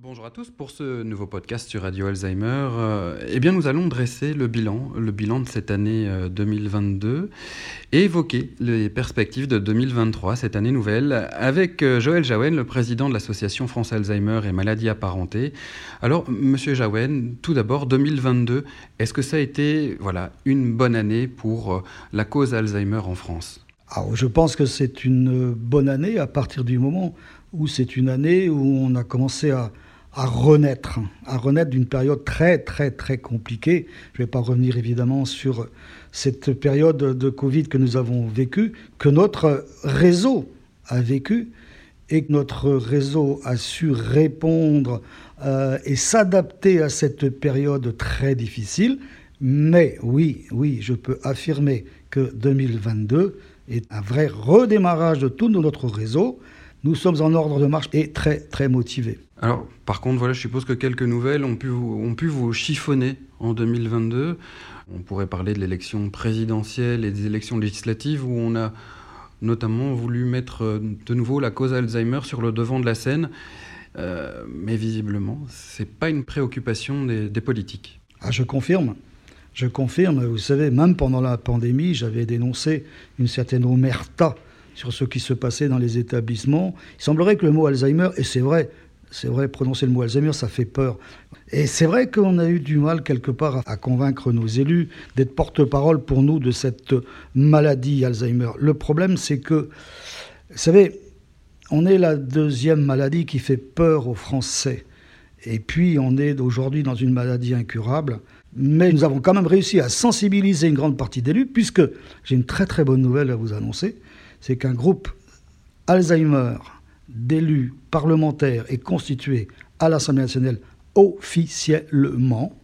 Bonjour à tous pour ce nouveau podcast sur Radio Alzheimer. Euh, eh bien, nous allons dresser le bilan, le bilan de cette année 2022 euh, et évoquer les perspectives de 2023, cette année nouvelle, avec euh, Joël Jaouen, le président de l'association France Alzheimer et maladies apparentées. Alors, Monsieur Jaouen, tout d'abord, 2022, est-ce que ça a été, voilà, une bonne année pour la cause Alzheimer en France? Je pense que c'est une bonne année à partir du moment où c'est une année où on a commencé à à renaître, à renaître d'une période très très très compliquée. Je ne vais pas revenir évidemment sur cette période de Covid que nous avons vécue, que notre réseau a vécu et que notre réseau a su répondre euh, et s'adapter à cette période très difficile. Mais oui, oui, je peux affirmer que 2022 est un vrai redémarrage de tout notre réseau. Nous sommes en ordre de marche et très très motivés. Alors, par contre, voilà, je suppose que quelques nouvelles ont pu, ont pu vous chiffonner en 2022. On pourrait parler de l'élection présidentielle et des élections législatives où on a notamment voulu mettre euh, de nouveau la cause Alzheimer sur le devant de la scène. Euh, mais visiblement, ce n'est pas une préoccupation des, des politiques. Ah, je confirme. Je confirme. Vous savez, même pendant la pandémie, j'avais dénoncé une certaine omerta sur ce qui se passait dans les établissements. Il semblerait que le mot Alzheimer, et c'est vrai, c'est vrai, prononcer le mot Alzheimer, ça fait peur. Et c'est vrai qu'on a eu du mal quelque part à convaincre nos élus d'être porte-parole pour nous de cette maladie Alzheimer. Le problème, c'est que, vous savez, on est la deuxième maladie qui fait peur aux Français. Et puis, on est aujourd'hui dans une maladie incurable. Mais nous avons quand même réussi à sensibiliser une grande partie d'élus, puisque j'ai une très très bonne nouvelle à vous annoncer, c'est qu'un groupe Alzheimer d'élus parlementaires est constitué à l'Assemblée nationale officiellement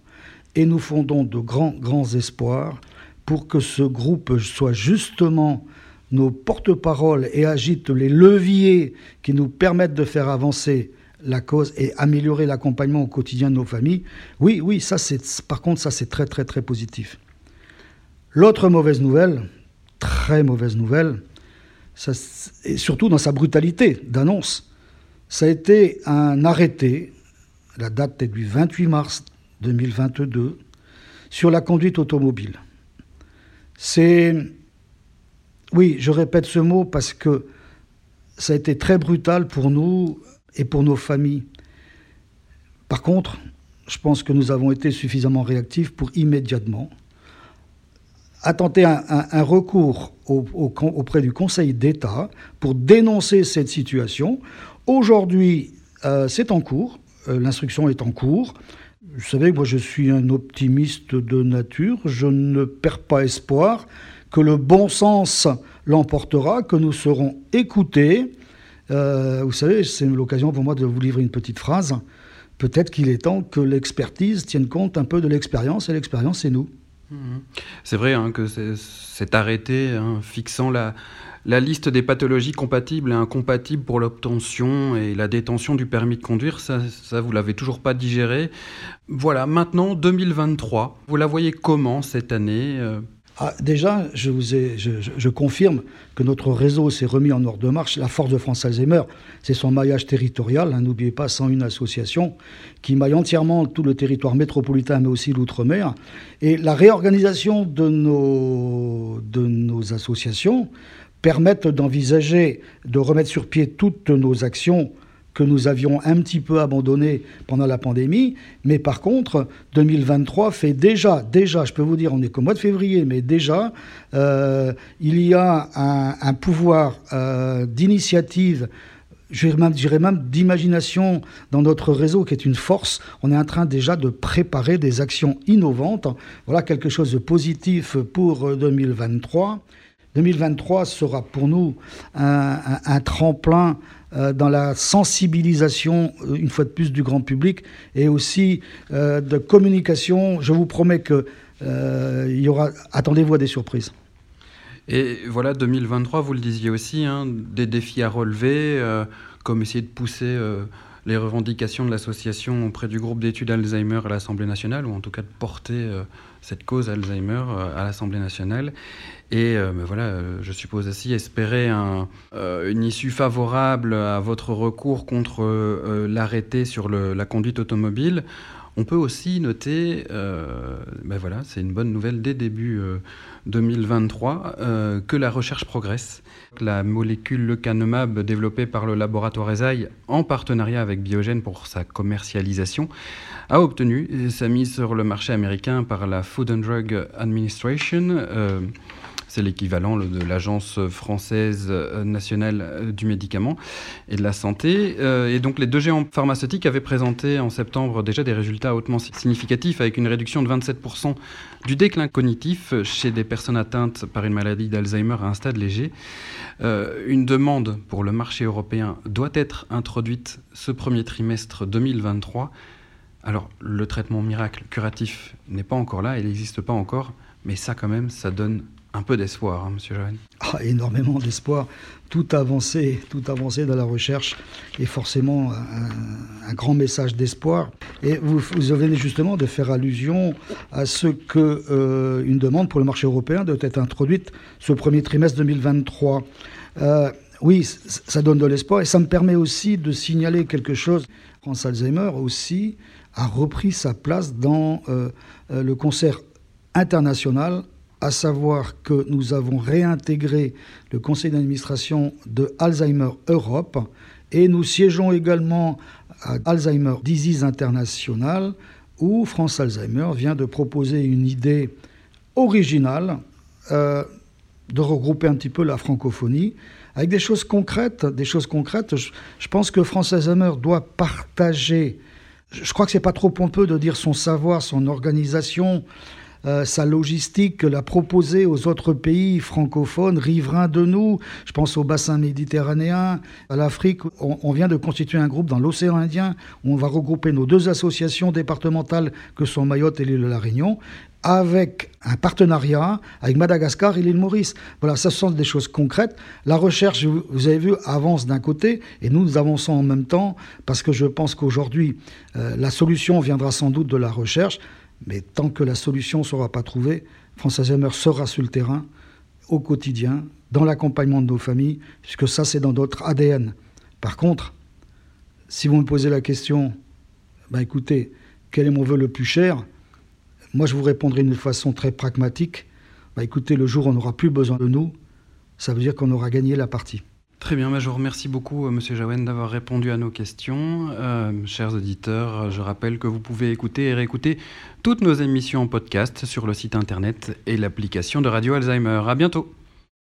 et nous fondons de grands, grands espoirs pour que ce groupe soit justement nos porte-paroles et agite les leviers qui nous permettent de faire avancer la cause et améliorer l'accompagnement au quotidien de nos familles. Oui, oui, ça c'est par contre ça c'est très très très positif. L'autre mauvaise nouvelle, très mauvaise nouvelle, et surtout dans sa brutalité d'annonce. Ça a été un arrêté, la date est du 28 mars 2022, sur la conduite automobile. C'est. Oui, je répète ce mot parce que ça a été très brutal pour nous et pour nos familles. Par contre, je pense que nous avons été suffisamment réactifs pour immédiatement a tenté un, recours auprès du Conseil d'État pour dénoncer cette situation. Aujourd'hui, euh, c'est en cours, euh, l'instruction est en cours. Vous savez, moi je suis un optimiste de nature, je ne perds pas espoir que le bon sens l'emportera, que nous serons écoutés. Euh, vous savez, c'est l'occasion pour moi de vous livrer une petite phrase. Peut-être qu'il est temps que l'expertise tienne compte un peu de l'expérience, et l'expérience, c'est nous. Mhm. C'est vrai hein, que c'est arrêté hein, fixant la, la, liste des pathologies compatibles et incompatibles pour l'obtention et la détention du permis de conduire, ça, ça vous l'avez toujours pas digéré. Voilà, maintenant 2023, vous la voyez comment cette année euh, ah, déjà, je, vous ai, je, confirme que notre réseau s'est remis en ordre de marche. La force de France Alzheimer, c'est son maillage territorial. Hein, n'oubliez pas, 101 associations qui maillent entièrement tout le territoire métropolitain, mais aussi l'outre-mer. Et la réorganisation de nos, de nos associations permettent d'envisager de remettre sur pied toutes nos actions que nous avions un petit peu abandonné pendant la pandémie. Mais par contre, 2023 fait déjà, déjà, je peux vous dire, on est qu'au mois de février, mais déjà, euh, il y a un, pouvoir euh, d'initiative dirais même d'imagination dans notre réseau qui est une force. On est en train déjà de préparer des actions innovantes. Voilà quelque chose de positif pour 2023. 2023 sera pour nous un, tremplin euh, dans la sensibilisation, euh, une fois de plus, du grand public et aussi euh, de communication. Je vous promets que il y aura. Attendez-vous à des surprises. Et voilà, 2023, vous le disiez aussi, hein, des défis à relever, comme essayer de pousser les revendications de l'association auprès du groupe d'études Alzheimer à l'Assemblée nationale, ou en tout cas de porter cette cause Alzheimer à l'Assemblée nationale. Et ben voilà, je suppose aussi espérer une issue favorable à votre recours contre l'arrêté sur la conduite automobile. On peut aussi noter, ben voilà, c'est une bonne nouvelle dès début 2023, euh, que la recherche progresse. La molécule lecanemab développée par le laboratoire ESAI en partenariat avec Biogen pour sa commercialisation a obtenu sa mise sur le marché américain par la Food and Drug Administration. C'est l'équivalent de l'Agence française euh, nationale euh, du médicament et de la santé. Euh, et donc les deux géants pharmaceutiques avaient présenté en septembre déjà des résultats hautement significatifs avec une réduction de 27% du déclin cognitif chez des personnes atteintes par une maladie d'Alzheimer à un stade léger. une demande pour le marché européen doit être introduite ce premier trimestre 2023. Alors, le traitement miracle curatif n'est pas encore là, il n'existe pas encore, mais ça, quand même, ça donne un peu d'espoir, hein, Monsieur. Ah, énormément d'espoir. Tout avancé, tout avancé dans la recherche est forcément un, grand message d'espoir. Et vous, vous venez justement de faire allusion à ce que euh, une demande pour le marché européen doit être introduite ce premier trimestre 2023. Euh, oui, ça donne de l'espoir et ça me permet aussi de signaler quelque chose. France Alzheimer aussi a repris sa place dans euh, le concert international à savoir que nous avons réintégré le conseil d'administration de Alzheimer Europe et nous siégeons également à Alzheimer Disease International où France Alzheimer vient de proposer une idée originale euh, de regrouper un petit peu la francophonie avec des choses concrètes. Des choses concrètes. Je, pense que France Alzheimer doit partager. Je crois que c'est pas trop pompeux de dire son savoir, son organisation, euh, sa logistique, la proposer aux autres pays francophones, riverains de nous. Je pense au bassin méditerranéen, à l'Afrique. On, vient de constituer un groupe dans l'océan Indien où on va regrouper nos deux associations départementales que sont Mayotte et l'île de la Réunion avec un partenariat avec Madagascar et l'île Maurice. Voilà, ça sont des choses concrètes. La recherche, vous avez vu, avance d'un côté et nous, nous avançons en même temps parce que je pense qu'aujourd'hui, euh, la solution viendra sans doute de la recherche. Mais tant que la solution ne sera pas trouvée, France Alzheimer sera sur le terrain, au quotidien, dans l'accompagnement de nos familles, puisque ça, c'est dans notre ADN. Par contre, si vous me posez la question, ben écoutez, quel est mon vœu le plus cher? Moi, je vous répondrai d'une façon très pragmatique. Ben écoutez, le jour où on n'aura plus besoin de nous, ça veut dire qu'on aura gagné la partie. Très bien, je vous remercie beaucoup, euh, Monsieur Jaouen, d'avoir répondu à nos questions. Euh, chers auditeurs, je rappelle que vous pouvez écouter et réécouter toutes nos émissions en podcast sur le site internet et l'application de Radio Alzheimer. À bientôt.